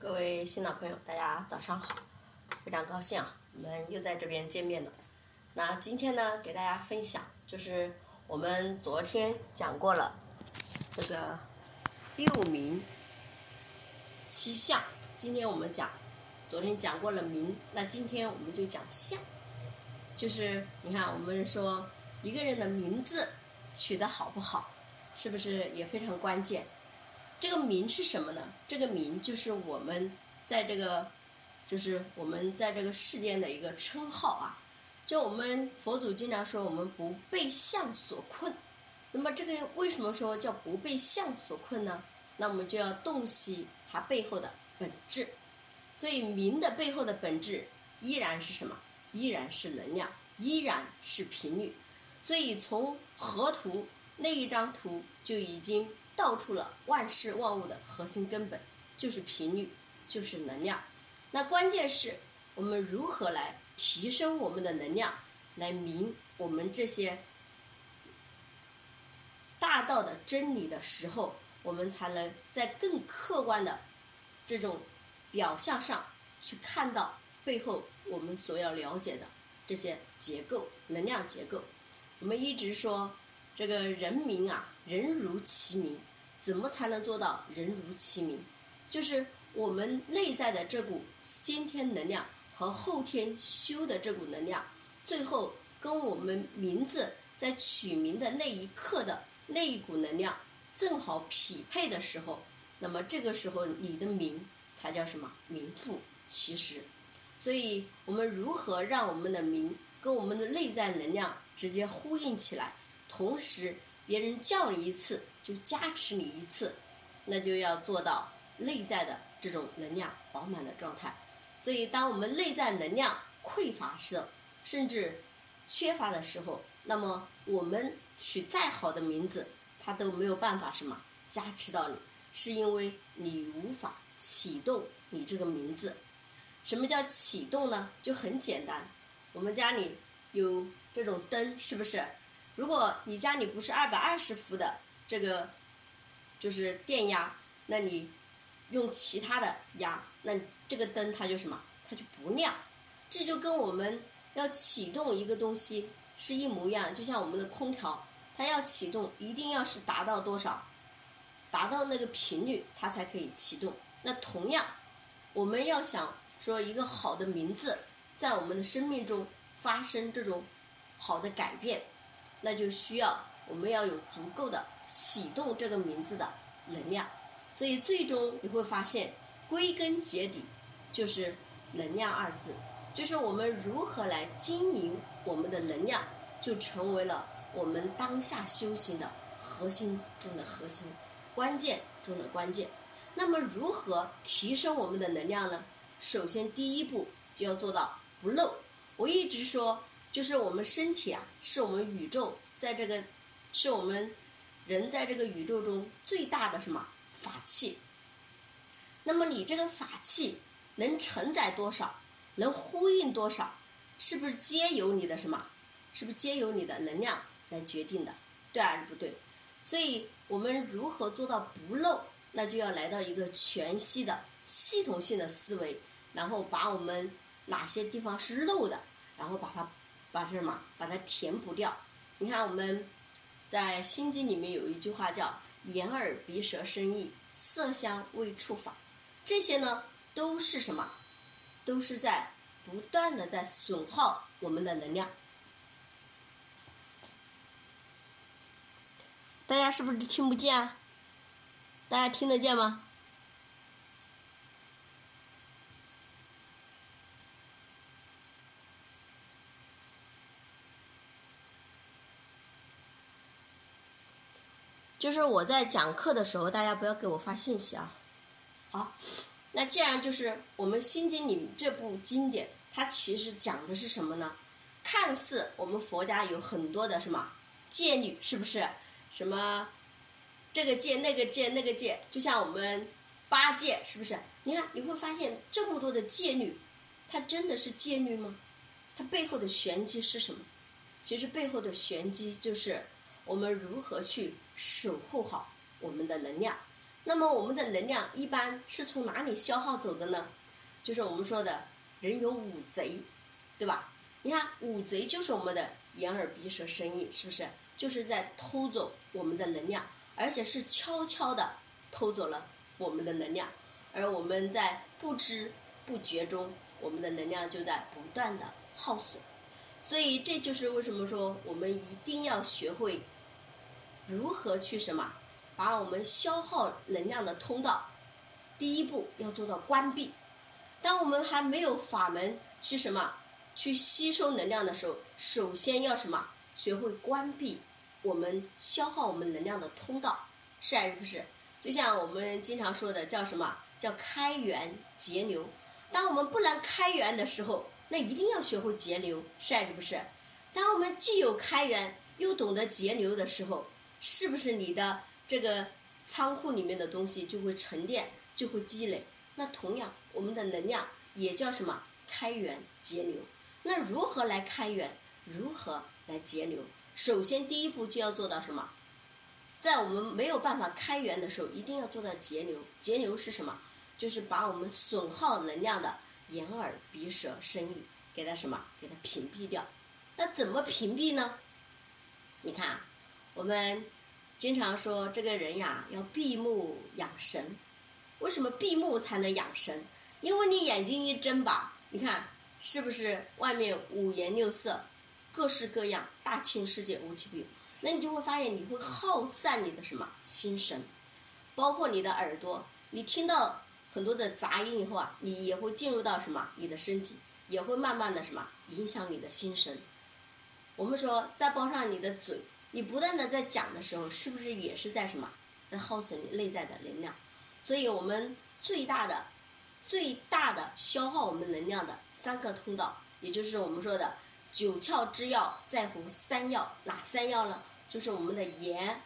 各位新老朋友，大家早上好！非常高兴啊，我们又在这边见面了。那今天呢，给大家分享就是我们昨天讲过了这个六名七相，今天我们讲，昨天讲过了名，那今天我们就讲相。就是你看，我们说一个人的名字取得好不好，是不是也非常关键？这个名是什么呢？这个名就是我们在这个，就是我们在这个世间的一个称号啊。就我们佛祖经常说，我们不被相所困。那么这个为什么说叫不被相所困呢？那我们就要洞悉它背后的本质。所以名的背后的本质依然是什么？依然是能量，依然是频率。所以从河图那一张图就已经。道出了万事万物的核心根本，就是频率，就是能量。那关键是我们如何来提升我们的能量，来明我们这些大道的真理的时候，我们才能在更客观的这种表象上去看到背后我们所要了解的这些结构、能量结构。我们一直说这个人名啊，人如其名。怎么才能做到人如其名？就是我们内在的这股先天能量和后天修的这股能量，最后跟我们名字在取名的那一刻的那一股能量正好匹配的时候，那么这个时候你的名才叫什么名副其实。所以我们如何让我们的名跟我们的内在能量直接呼应起来，同时别人叫你一次。就加持你一次，那就要做到内在的这种能量饱满的状态。所以，当我们内在能量匮乏时，甚至缺乏的时候，那么我们取再好的名字，它都没有办法什么加持到你，是因为你无法启动你这个名字。什么叫启动呢？就很简单，我们家里有这种灯，是不是？如果你家里不是二百二十伏的。这个就是电压，那你用其他的压，那这个灯它就什么，它就不亮。这就跟我们要启动一个东西是一模一样，就像我们的空调，它要启动一定要是达到多少，达到那个频率它才可以启动。那同样，我们要想说一个好的名字在我们的生命中发生这种好的改变，那就需要。我们要有足够的启动这个名字的能量，所以最终你会发现，归根结底就是能量二字，就是我们如何来经营我们的能量，就成为了我们当下修行的核心中的核心，关键中的关键。那么如何提升我们的能量呢？首先第一步就要做到不漏。我一直说，就是我们身体啊，是我们宇宙在这个。是我们人在这个宇宙中最大的什么法器？那么你这个法器能承载多少？能呼应多少？是不是皆由你的什么？是不是皆由你的能量来决定的？对还是不对？所以我们如何做到不漏？那就要来到一个全息的系统性的思维，然后把我们哪些地方是漏的，然后把它把什么把它填补掉。你看我们。在《心经》里面有一句话叫“眼耳鼻舌身意，色香味触法”，这些呢都是什么？都是在不断的在损耗我们的能量。大家是不是听不见啊？大家听得见吗？就是我在讲课的时候，大家不要给我发信息啊。好，那既然就是我们《心经》里这部经典，它其实讲的是什么呢？看似我们佛家有很多的什么戒律，是不是？什么这个戒、那个戒、那个戒，就像我们八戒，是不是？你看你会发现这么多的戒律，它真的是戒律吗？它背后的玄机是什么？其实背后的玄机就是。我们如何去守护好我们的能量？那么我们的能量一般是从哪里消耗走的呢？就是我们说的人有五贼，对吧？你看五贼就是我们的眼耳鼻舌身意，是不是？就是在偷走我们的能量，而且是悄悄的偷走了我们的能量，而我们在不知不觉中，我们的能量就在不断的耗损。所以这就是为什么说我们一定要学会如何去什么，把我们消耗能量的通道，第一步要做到关闭。当我们还没有法门去什么去吸收能量的时候，首先要什么？学会关闭我们消耗我们能量的通道，是还是不是？就像我们经常说的，叫什么叫开源节流？当我们不能开源的时候，那一定要学会节流，是还是不是？当我们既有开源又懂得节流的时候，是不是你的这个仓库里面的东西就会沉淀，就会积累？那同样，我们的能量也叫什么开源节流？那如何来开源？如何？来节流，首先第一步就要做到什么？在我们没有办法开源的时候，一定要做到节流。节流是什么？就是把我们损耗能量的眼耳鼻舌身意给它什么？给它屏蔽掉。那怎么屏蔽呢？你看，啊我们经常说这个人呀要闭目养神。为什么闭目才能养神？因为你眼睛一睁吧，你看是不是外面五颜六色？各式各样，大千世界无奇不有。那你就会发现，你会耗散你的什么心神，包括你的耳朵。你听到很多的杂音以后啊，你也会进入到什么？你的身体也会慢慢的什么影响你的心神。我们说，再包上你的嘴，你不断的在讲的时候，是不是也是在什么，在耗损你内在的能量？所以我们最大的、最大的消耗我们能量的三个通道，也就是我们说的。九窍之要在乎三要，哪三要呢？就是我们的眼、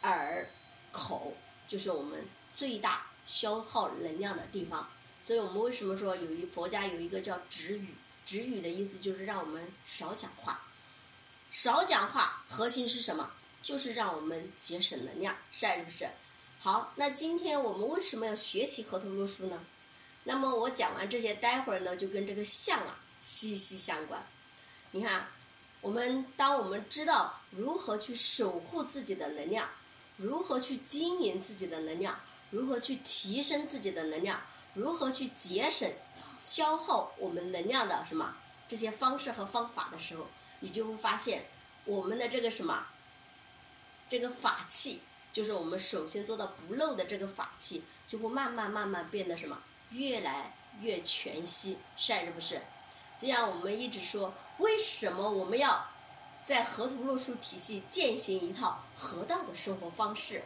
耳、口，就是我们最大消耗能量的地方。所以我们为什么说有一佛家有一个叫止语？止语的意思就是让我们少讲话，少讲话，核心是什么？就是让我们节省能量，是还是不是？好，那今天我们为什么要学习河图洛书呢？那么我讲完这些，待会儿呢就跟这个相啊息息相关。你看，我们当我们知道如何去守护自己的能量，如何去经营自己的能量，如何去提升自己的能量，如何去节省消耗我们能量的什么这些方式和方法的时候，你就会发现我们的这个什么这个法器，就是我们首先做到不漏的这个法器，就会慢慢慢慢变得什么越来越全息，是还是不是？就像我们一直说。为什么我们要在河图洛书体系践行一套河道的生活方式？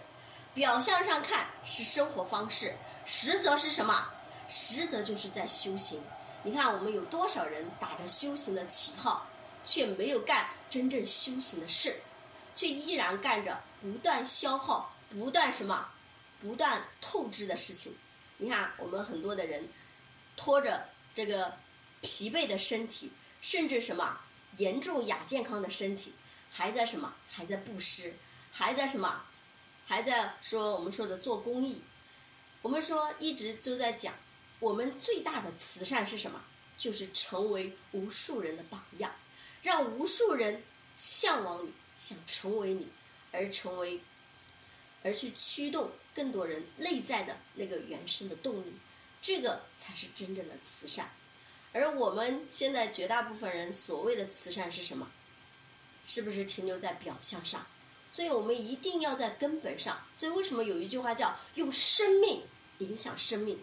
表象上看是生活方式，实则是什么？实则就是在修行。你看，我们有多少人打着修行的旗号，却没有干真正修行的事，却依然干着不断消耗、不断什么、不断透支的事情。你看，我们很多的人拖着这个疲惫的身体。甚至什么严重亚健康的身体，还在什么还在布施，还在什么还在说我们说的做公益。我们说一直都在讲，我们最大的慈善是什么？就是成为无数人的榜样，让无数人向往你，想成为你，而成为，而去驱动更多人内在的那个原生的动力，这个才是真正的慈善。而我们现在绝大部分人所谓的慈善是什么？是不是停留在表象上？所以我们一定要在根本上。所以为什么有一句话叫“用生命影响生命”？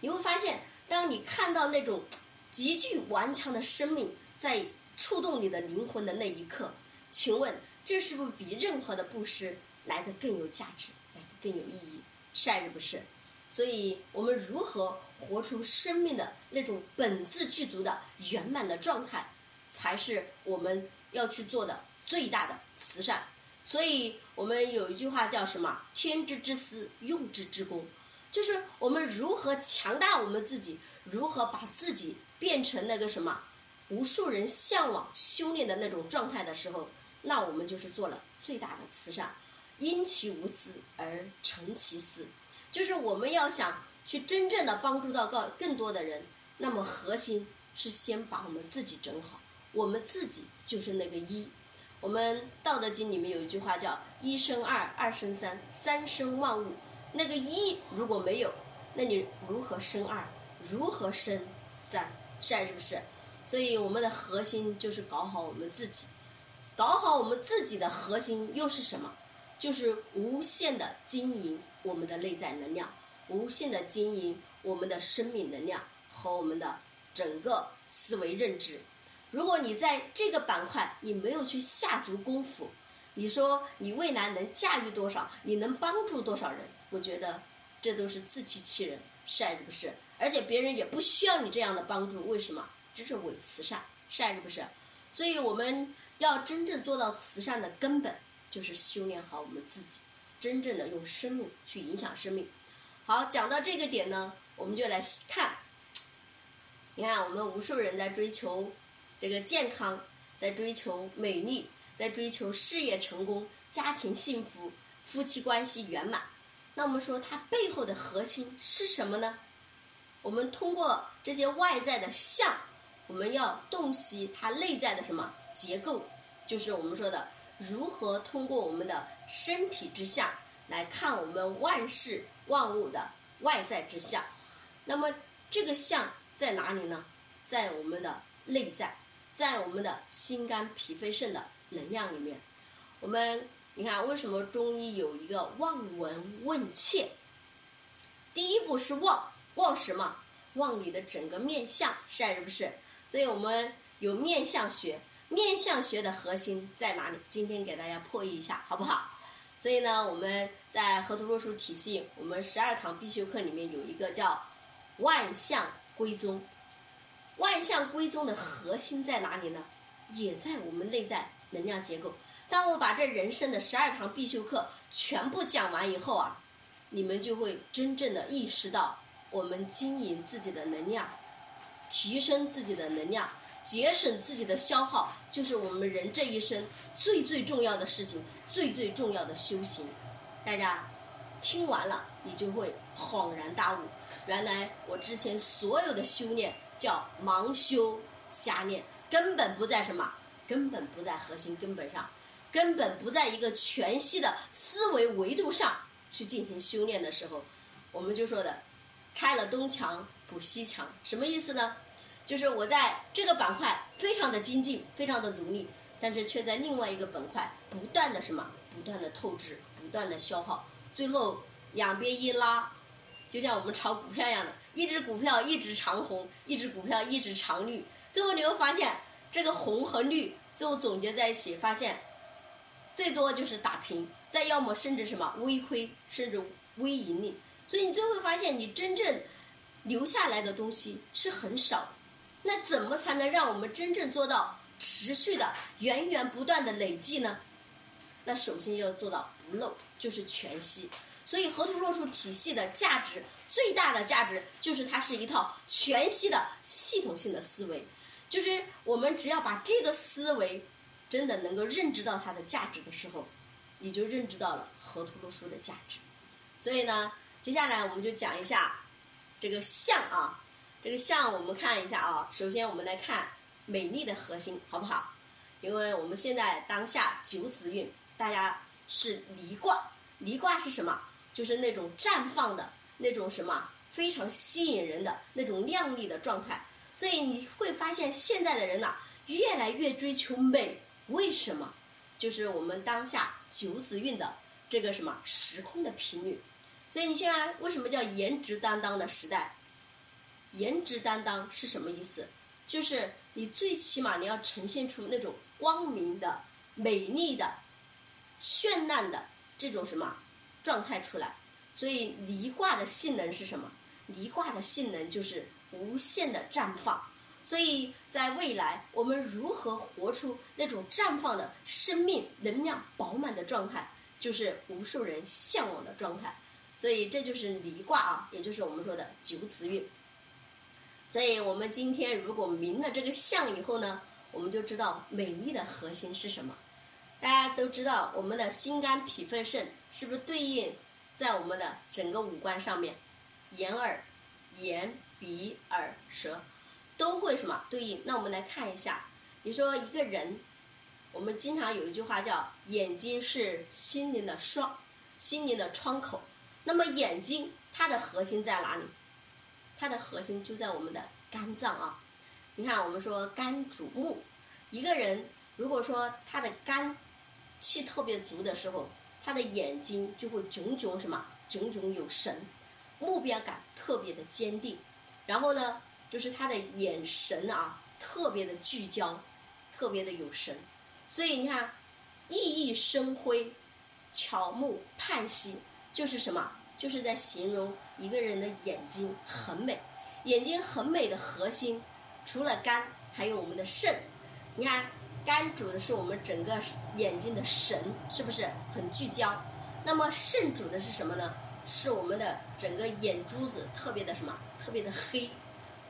你会发现，当你看到那种极具顽强的生命在触动你的灵魂的那一刻，请问这是不是比任何的布施来的更有价值，来的更有意义？是还是不是？所以我们如何？活出生命的那种本自具足的圆满的状态，才是我们要去做的最大的慈善。所以，我们有一句话叫什么？“天之之私，用之之功”，就是我们如何强大我们自己，如何把自己变成那个什么，无数人向往修炼的那种状态的时候，那我们就是做了最大的慈善。因其无私而成其私。就是我们要想去真正的帮助到更更多的人，那么核心是先把我们自己整好，我们自己就是那个一。我们《道德经》里面有一句话叫“一生二，二生三，三生万物”。那个一如果没有，那你如何生二？如何生三？善是不是？所以我们的核心就是搞好我们自己，搞好我们自己的核心又是什么？就是无限的经营我们的内在能量，无限的经营我们的生命能量和我们的整个思维认知。如果你在这个板块你没有去下足功夫，你说你未来能驾驭多少？你能帮助多少人？我觉得这都是自欺欺人，是还是不是？而且别人也不需要你这样的帮助，为什么？这是伪慈善，是还是不是？所以我们要真正做到慈善的根本。就是修炼好我们自己，真正的用生命去影响生命。好，讲到这个点呢，我们就来看。你看，我们无数人在追求这个健康，在追求美丽，在追求事业成功、家庭幸福、夫妻关系圆满。那我们说，它背后的核心是什么呢？我们通过这些外在的相，我们要洞悉它内在的什么结构，就是我们说的。如何通过我们的身体之相来看我们万事万物的外在之相？那么这个相在哪里呢？在我们的内在，在我们的心肝脾肺肾的能量里面。我们你看，为什么中医有一个望闻问切？第一步是望，望什么？望你的整个面相，是还是不是？所以我们有面相学。面相学的核心在哪里？今天给大家破译一下，好不好？所以呢，我们在河图洛书体系，我们十二堂必修课里面有一个叫万象归宗。万象归宗的核心在哪里呢？也在我们内在能量结构。当我把这人生的十二堂必修课全部讲完以后啊，你们就会真正的意识到，我们经营自己的能量，提升自己的能量。节省自己的消耗，就是我们人这一生最最重要的事情，最最重要的修行。大家听完了，你就会恍然大悟，原来我之前所有的修炼叫盲修瞎练，根本不在什么，根本不在核心根本上，根本不在一个全息的思维维度上去进行修炼的时候，我们就说的拆了东墙补西墙，什么意思呢？就是我在这个板块非常的精进，非常的努力，但是却在另外一个板块不断的什么，不断的透支，不断的消耗，最后两边一拉，就像我们炒股票一样的，一只股票一直长红，一只股票一直长绿，最后你会发现这个红和绿最后总结在一起，发现最多就是打平，再要么甚至什么微亏，甚至微盈利，所以你最后发现你真正留下来的东西是很少。那怎么才能让我们真正做到持续的、源源不断的累计呢？那首先要做到不漏，就是全息。所以河图洛书体系的价值最大的价值就是它是一套全息的系统性的思维。就是我们只要把这个思维真的能够认知到它的价值的时候，你就认知到了河图洛书的价值。所以呢，接下来我们就讲一下这个象啊。这个相我们看一下啊，首先我们来看美丽的核心，好不好？因为我们现在当下九子运，大家是离卦，离卦是什么？就是那种绽放的那种什么，非常吸引人的那种靓丽的状态。所以你会发现现在的人呐，越来越追求美，为什么？就是我们当下九子运的这个什么时空的频率。所以你现在为什么叫颜值担当的时代？颜值担当是什么意思？就是你最起码你要呈现出那种光明的、美丽的、绚烂的这种什么状态出来。所以离卦的性能是什么？离卦的性能就是无限的绽放。所以在未来，我们如何活出那种绽放的生命能量饱满的状态，就是无数人向往的状态。所以这就是离卦啊，也就是我们说的九子运。所以我们今天如果明了这个相以后呢，我们就知道美丽的核心是什么。大家都知道，我们的心肝脾肺肾是不是对应在我们的整个五官上面，眼耳、眼、鼻、耳、舌都会什么对应？那我们来看一下，你说一个人，我们经常有一句话叫“眼睛是心灵的窗，心灵的窗口”。那么眼睛它的核心在哪里？它的核心就在我们的肝脏啊。你看，我们说肝主目，一个人如果说他的肝气特别足的时候，他的眼睛就会炯炯什么？炯炯有神，目标感特别的坚定。然后呢，就是他的眼神啊，特别的聚焦，特别的有神。所以你看，熠熠生辉，巧目盼兮，就是什么？就是在形容一个人的眼睛很美。眼睛很美的核心。除了肝，还有我们的肾。你看，肝主的是我们整个眼睛的神，是不是很聚焦？那么肾主的是什么呢？是我们的整个眼珠子特别的什么？特别的黑。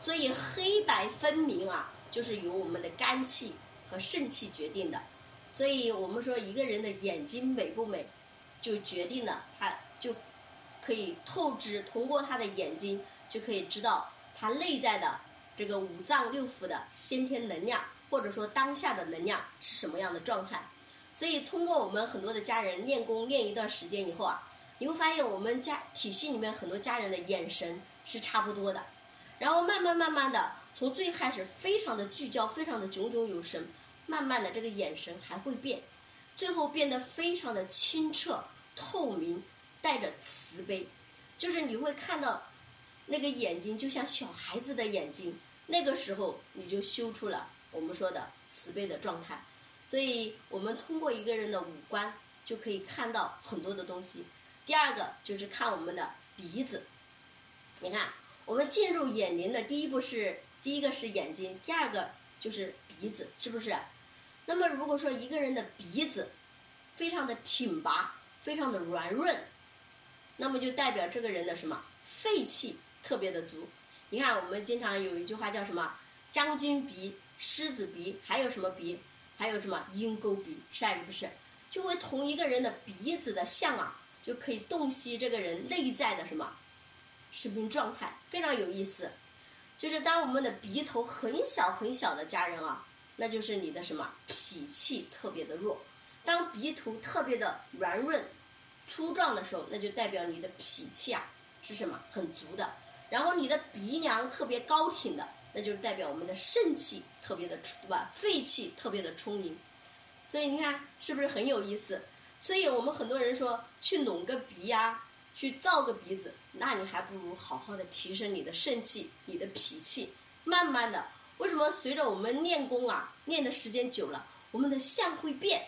所以黑白分明啊，就是由我们的肝气和肾气决定的。所以我们说一个人的眼睛美不美，就决定了他可以透支，通过他的眼睛就可以知道他内在的。这个五脏六腑的先天能量，或者说当下的能量是什么样的状态？所以通过我们很多的家人练功练一段时间以后啊，你会发现我们家体系里面很多家人的眼神是差不多的，然后慢慢慢慢的从最开始非常的聚焦，非常的炯炯有神，慢慢的这个眼神还会变，最后变得非常的清澈透明，带着慈悲，就是你会看到。那个眼睛就像小孩子的眼睛，那个时候你就修出了我们说的慈悲的状态。所以，我们通过一个人的五官就可以看到很多的东西。第二个就是看我们的鼻子。你看，我们进入眼帘的第一步是第一个是眼睛，第二个就是鼻子，是不是？那么，如果说一个人的鼻子非常的挺拔，非常的圆润，那么就代表这个人的什么肺气？特别的足，你看我们经常有一句话叫什么？将军鼻、狮子鼻，还有什么鼻？还有什么鹰钩鼻？是还是不是？就会同一个人的鼻子的像啊，就可以洞悉这个人内在的什么生命状态，非常有意思。就是当我们的鼻头很小很小的家人啊，那就是你的什么脾气特别的弱；当鼻头特别的圆润、粗壮的时候，那就代表你的脾气啊是什么很足的。然后你的鼻梁特别高挺的，那就是代表我们的肾气特别的充，对吧？肺气特别的充盈，所以你看是不是很有意思？所以我们很多人说去隆个鼻呀，去造个鼻子，那你还不如好好的提升你的肾气、你的脾气。慢慢的，为什么随着我们练功啊，练的时间久了，我们的相会变？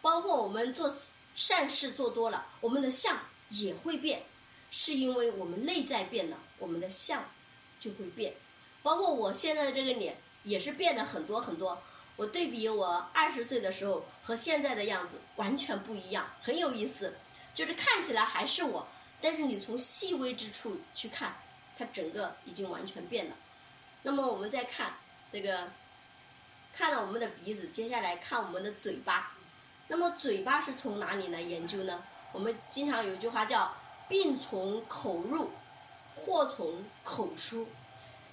包括我们做善事做多了，我们的相也会变。是因为我们内在变了，我们的相就会变。包括我现在的这个脸也是变了很多很多。我对比我二十岁的时候和现在的样子完全不一样，很有意思。就是看起来还是我，但是你从细微之处去看，它整个已经完全变了。那么我们再看这个，看了我们的鼻子，接下来看我们的嘴巴。那么嘴巴是从哪里来研究呢？我们经常有一句话叫。病从口入，祸从口出。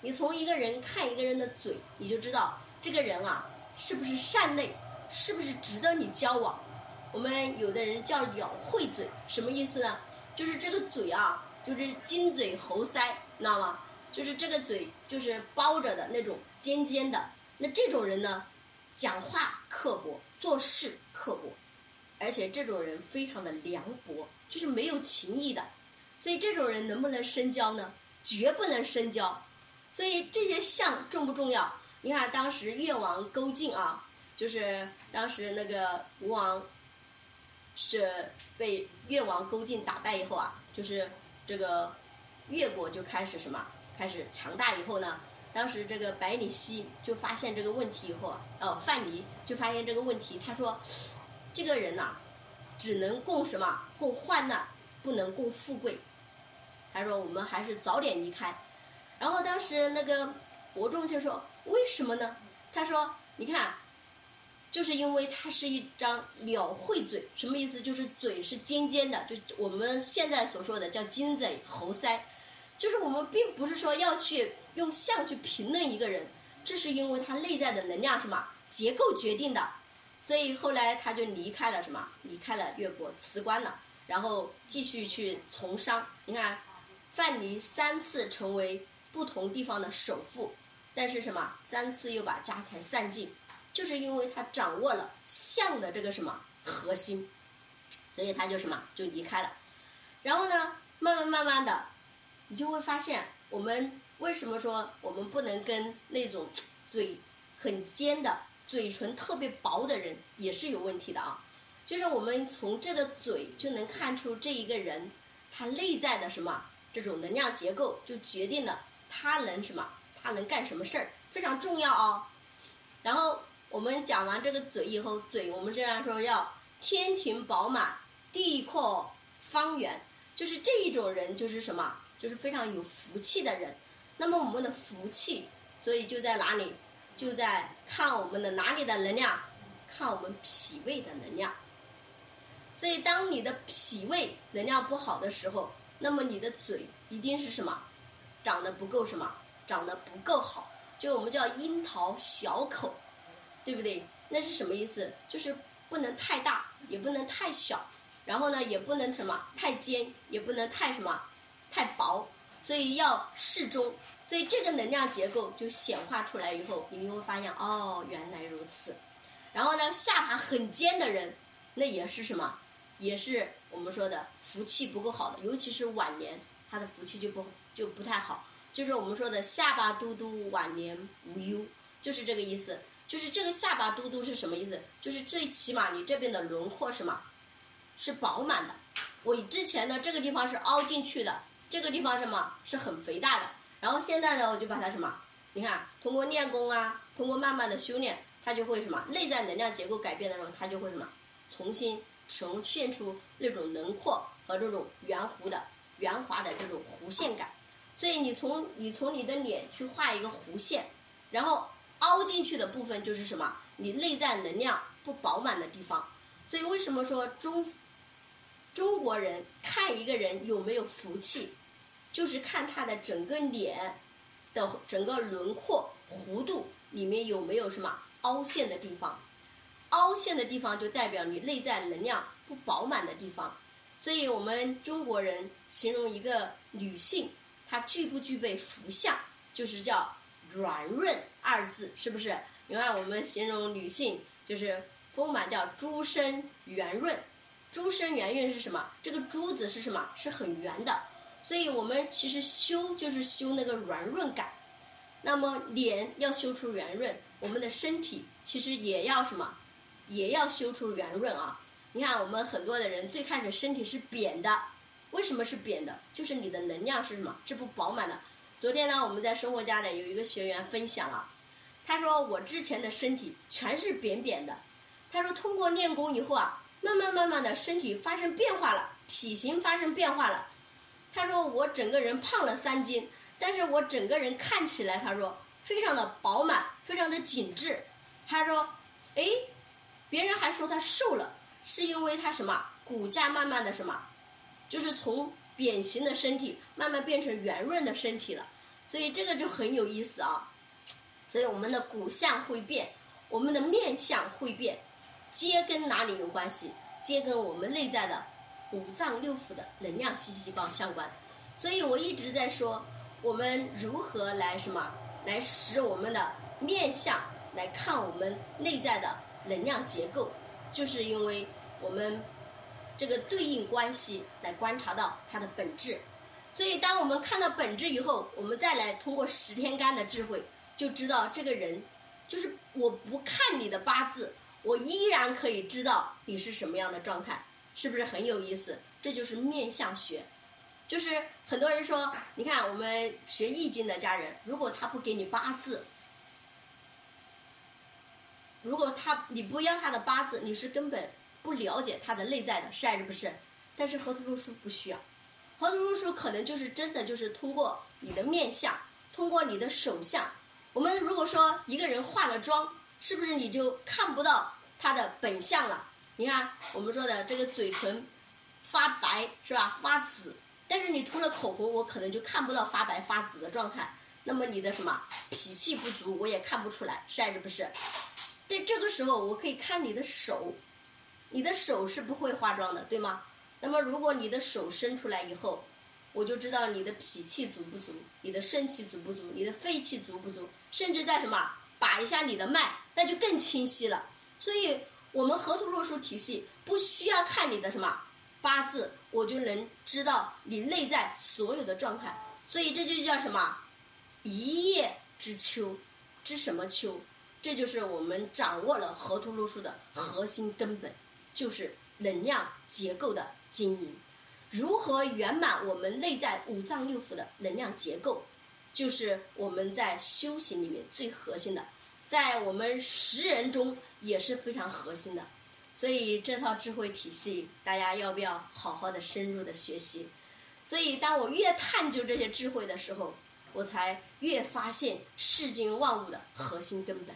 你从一个人看一个人的嘴，你就知道这个人啊是不是善类，是不是值得你交往。我们有的人叫鸟喙嘴，什么意思呢？就是这个嘴啊，就是金嘴猴腮，知道吗？就是这个嘴就是包着的那种尖尖的。那这种人呢，讲话刻薄，做事刻薄，而且这种人非常的凉薄。就是没有情义的，所以这种人能不能深交呢？绝不能深交。所以这些相重不重要？你看当时越王勾践啊，就是当时那个吴王是被越王勾践打败以后啊，就是这个越国就开始什么，开始强大以后呢，当时这个百里奚就发现这个问题以后啊，哦范蠡就发现这个问题，他说这个人呐。只能共什么？共患难，不能共富贵。他说：“我们还是早点离开。”然后当时那个伯仲就说：“为什么呢？”他说：“你看，就是因为他是一张鸟喙嘴，什么意思？就是嘴是尖尖的，就我们现在所说的叫金嘴猴腮。就是我们并不是说要去用相去评论一个人，这是因为他内在的能量什么结构决定的。所以后来他就离开了什么？离开了越国，辞官了，然后继续去从商。你看，范蠡三次成为不同地方的首富，但是什么？三次又把家财散尽。就是因为他掌握了相的这个什么核心，所以他就什么就离开了。然后呢，慢慢慢慢的，你就会发现，我们为什么说我们不能跟那种嘴很尖的、嘴唇特别薄的人也是有问题的啊？就是我们从这个嘴就能看出这一个人他内在的什么这种能量结构，就决定了他能什么，他能干什么事儿，非常重要哦。然后。我们讲完这个嘴以后，嘴我们这样说要天庭饱满，地阔方圆，就是这一种人就是什么？就是非常有福气的人。那么我们的福气，所以就在哪里？就在看我们的哪里的能量？看我们脾胃的能量。所以当你的脾胃能量不好的时候，那么你的嘴一定是什么？长得不够什么？长得不够好，就我们叫樱桃小口。对不对？那是什么意思？就是不能太大，也不能太小，然后呢，也不能什么太尖，也不能太什么太薄，所以要适中。所以这个能量结构就显化出来以后，你就会发现哦，原来如此。然后呢，下巴很尖的人，那也是什么？也是我们说的福气不够好的，尤其是晚年，他的福气就不就不太好。就是我们说的下巴嘟嘟，晚年无忧，就是这个意思。就是这个下巴嘟嘟是什么意思？就是最起码你这边的轮廓什么，是饱满的。我之前的这个地方是凹进去的，这个地方什么是很肥大的。然后现在呢，我就把它什么，你看，通过练功啊，通过慢慢的修炼，它就会什么，内在能量结构改变的时候，它就会什么，重新呈现出那种轮廓和这种圆弧的、圆滑的这种弧线感。所以你从你从你的脸去画一个弧线，然后。凹进去的部分就是什么？你内在能量不饱满的地方。所以为什么说中中国人看一个人有没有福气，就是看他的整个脸的整个轮廓弧度里面有没有什么凹陷的地方。凹陷的地方就代表你内在能量不饱满的地方。所以我们中国人形容一个女性，她具不具备福相，就是叫。软润二字是不是？你看我们形容女性就是丰满，叫珠身圆润。珠身圆润是什么？这个珠子是什么？是很圆的。所以我们其实修就是修那个软润感。那么脸要修出圆润，我们的身体其实也要什么？也要修出圆润啊！你看我们很多的人最开始身体是扁的，为什么是扁的？就是你的能量是什么？是不饱满的。昨天呢，我们在生活家呢有一个学员分享了，他说我之前的身体全是扁扁的，他说通过练功以后啊，慢慢慢慢的身体发生变化了，体型发生变化了，他说我整个人胖了三斤，但是我整个人看起来他说非常的饱满，非常的紧致，他说，哎，别人还说他瘦了，是因为他什么骨架慢慢的什么，就是从。扁形的身体慢慢变成圆润的身体了，所以这个就很有意思啊。所以我们的骨相会变，我们的面相会变，皆跟哪里有关系？皆跟我们内在的五脏六腑的能量息息相关。所以我一直在说，我们如何来什么来使我们的面相来看我们内在的能量结构，就是因为我们。这个对应关系来观察到它的本质，所以当我们看到本质以后，我们再来通过十天干的智慧，就知道这个人，就是我不看你的八字，我依然可以知道你是什么样的状态，是不是很有意思？这就是面相学，就是很多人说，你看我们学易经的家人，如果他不给你八字，如果他你不要他的八字，你是根本。不了解他的内在的是还是不是？但是河图洛书不需要，河图洛书可能就是真的就是通过你的面相，通过你的手相。我们如果说一个人化了妆，是不是你就看不到他的本相了。你看我们说的这个嘴唇发白是吧？发紫，但是你涂了口红，我可能就看不到发白发紫的状态。那么你的什么脾气不足，我也看不出来，是还是不是？在这个时候，我可以看你的手，你的手是不会化妆的，对吗？那么如果你的手伸出来以后，我就知道你的脾气足不足，你的肾气足不足，你的肺气足不足，甚至在什么把一下你的脉，那就更清晰了。所以，我们河图洛书体系不需要看你的什么八字，我就能知道你内在所有的状态。所以这就叫什么一叶知秋，知什么秋？这就是我们掌握了河图洛书的核心根本，就是能量结构的经营。如何圆满我们内在五脏六腑的能量结构，就是我们在修行里面最核心的，在我们识人中也是非常核心的。所以这套智慧体系，大家要不要好好的深入的学习？所以当我越探究这些智慧的时候，我才越发现世间万物的核心根本。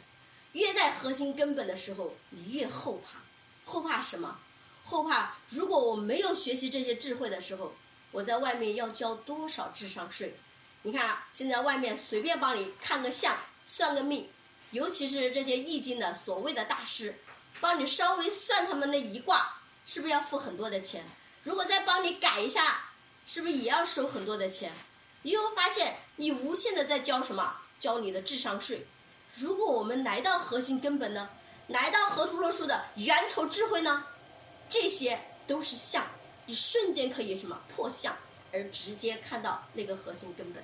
越在核心根本的时候，你越后怕，后怕什么？后怕如果我没有学习这些智慧的时候，我在外面要交多少智商税？你看，现在外面随便帮你看个相、算个命，尤其是这些易经的所谓的大师，帮你稍微算他们那一卦，是不是要付很多的钱？如果再帮你改一下，是不是也要收很多的钱？你就会发现，你无限的在交什么？交你的智商税。如果我们来到核心根本呢，来到河图洛书的源头智慧呢，这些都是相，你瞬间可以什么破相，而直接看到那个核心根本。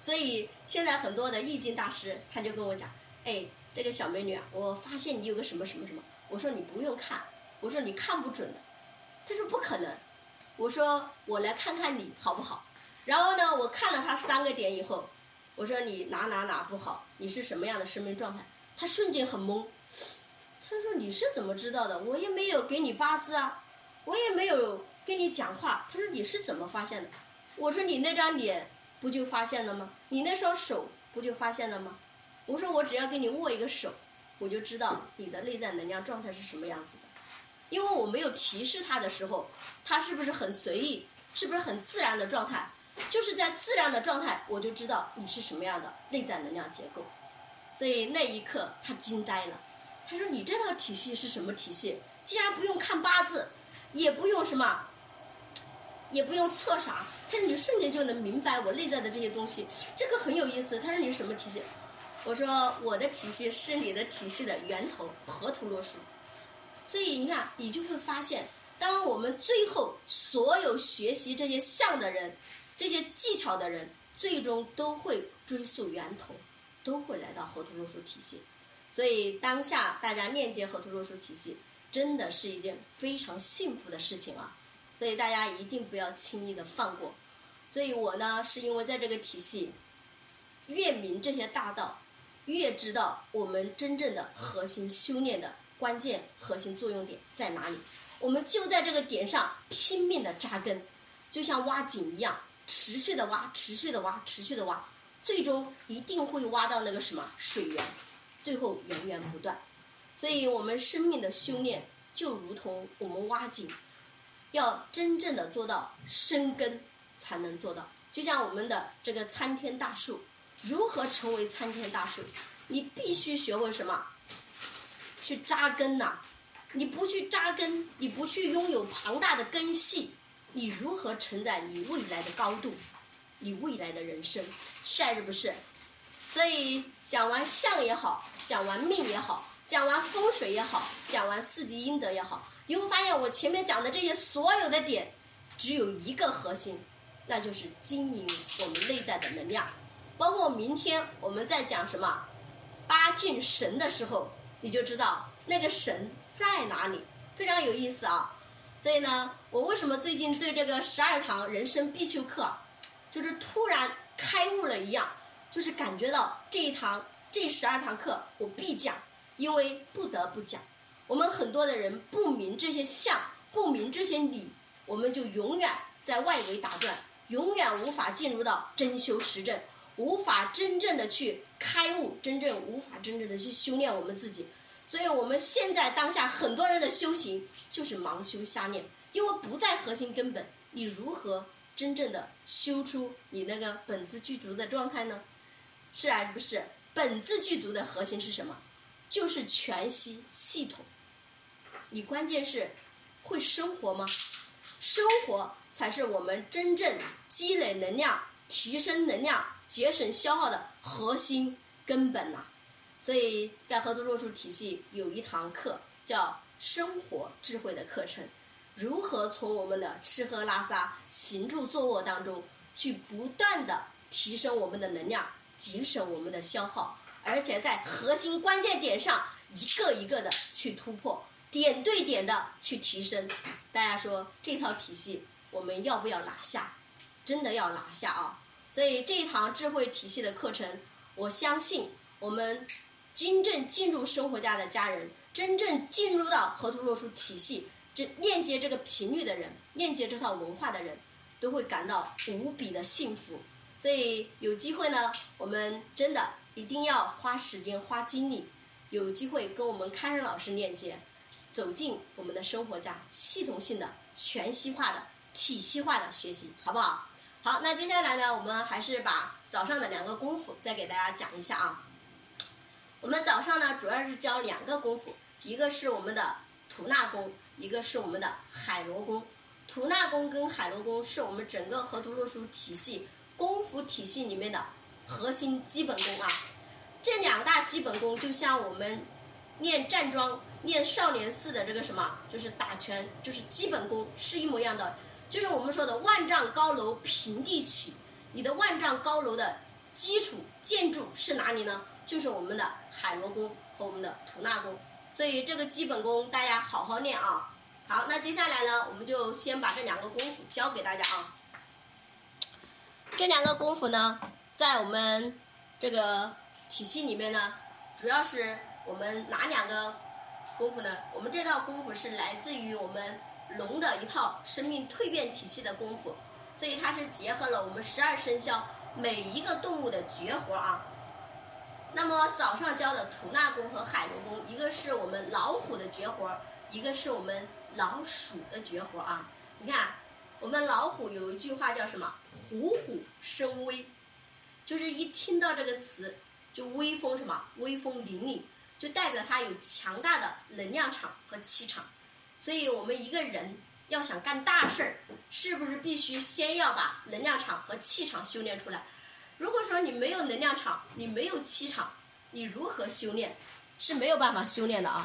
所以现在很多的易经大师他就跟我讲，哎，这个小美女啊，我发现你有个什么什么什么，我说你不用看，我说你看不准的，他说不可能，我说我来看看你好不好？然后呢，我看了他三个点以后。我说你哪哪哪不好？你是什么样的生命状态？他瞬间很懵。他说你是怎么知道的？我也没有给你八字啊，我也没有跟你讲话。他说你是怎么发现的？我说你那张脸不就发现了吗？你那双手不就发现了吗？我说我只要给你握一个手，我就知道你的内在能量状态是什么样子的。因为我没有提示他的时候，他是不是很随意？是不是很自然的状态？就是在自然的状态，我就知道你是什么样的内在能量结构，所以那一刻他惊呆了。他说：“你这套体系是什么体系？既然不用看八字，也不用什么，也不用测啥，他说你瞬间就能明白我内在的这些东西，这个很有意思。”他说：“你是什么体系？”我说：“我的体系是你的体系的源头，河图洛书。”所以你看，你就会发现，当我们最后所有学习这些像的人。这些技巧的人，最终都会追溯源头，都会来到河图洛书体系。所以当下大家链接河图洛书体系，真的是一件非常幸福的事情啊！所以大家一定不要轻易的放过。所以我呢，是因为在这个体系，越明这些大道，越知道我们真正的核心修炼的关键核心作用点在哪里，我们就在这个点上拼命的扎根，就像挖井一样。持续的挖，持续的挖，持续的挖，最终一定会挖到那个什么水源，最后源源不断。所以，我们生命的修炼就如同我们挖井，要真正的做到生根，才能做到。就像我们的这个参天大树，如何成为参天大树？你必须学会什么？去扎根呐！你不去扎根，你不去拥有庞大的根系。你如何承载你未来的高度，你未来的人生，是不是？所以讲完相也好，讲完命也好，讲完风水也好，讲完四季阴德也好，你会发现我前面讲的这些所有的点，只有一个核心，那就是经营我们内在的能量。包括明天我们在讲什么八境神的时候，你就知道那个神在哪里，非常有意思啊。所以呢，我为什么最近对这个十二堂人生必修课，就是突然开悟了一样，就是感觉到这一堂这十二堂课我必讲，因为不得不讲。我们很多的人不明这些相，不明这些理，我们就永远在外围打转，永远无法进入到真修实证，无法真正的去开悟，真正无法真正的去修炼我们自己。所以我们现在当下很多人的修行就是盲修瞎练，因为不在核心根本，你如何真正的修出你那个本自具足的状态呢？是还是不是？本自具足的核心是什么？就是全息系统。你关键是会生活吗？生活才是我们真正积累能量、提升能量、节省消耗的核心根本呐。所以在合作洛书体系有一堂课叫生活智慧的课程，如何从我们的吃喝拉撒、行住坐卧当中去不断的提升我们的能量，节省我们的消耗，而且在核心关键点上一个一个的去突破。点对点的去提升，大家说这套体系我们要不要拿下？真的要拿下啊！所以这一堂智慧体系的课程，我相信我们真正进入生活家的家人，真正进入到河图洛书体系这链接这个频率的人，链接这套文化的人，都会感到无比的幸福。所以有机会呢，我们真的一定要花时间花精力，有机会跟我们开仁老师链接。走进我们的生活家，系统性的、全息化的、体系化的学习，好不好？好，那接下来呢，我们还是把早上的两个功夫再给大家讲一下啊。我们早上呢，主要是教两个功夫，一个是我们的吐纳功，一个是我们的海螺功。吐纳功跟海螺功是我们整个河图洛书体系功夫体系里面的核心基本功啊。这两大基本功就像我们练站桩。练少年寺的这个什么，就是打拳，就是基本功是一模一样的，就是我们说的万丈高楼平地起。你的万丈高楼的基础建筑是哪里呢？就是我们的海螺功和我们的吐纳功。所以这个基本功大家好好练啊。好，那接下来呢，我们就先把这两个功夫教给大家啊。这两个功夫呢，在我们这个体系里面呢，主要是我们哪两个？功夫呢？我们这套功夫是来自于我们龙的一套生命蜕变体系的功夫，所以它是结合了我们十二生肖每一个动物的绝活啊。那么早上教的吐纳功和海螺功，一个是我们老虎的绝活，一个是我们老鼠的绝活啊。你看，我们老虎有一句话叫什么？虎虎生威，就是一听到这个词就威风什么？威风凛凛。就代表它有强大的能量场和气场，所以我们一个人要想干大事儿，是不是必须先要把能量场和气场修炼出来？如果说你没有能量场，你没有气场，你如何修炼？是没有办法修炼的啊！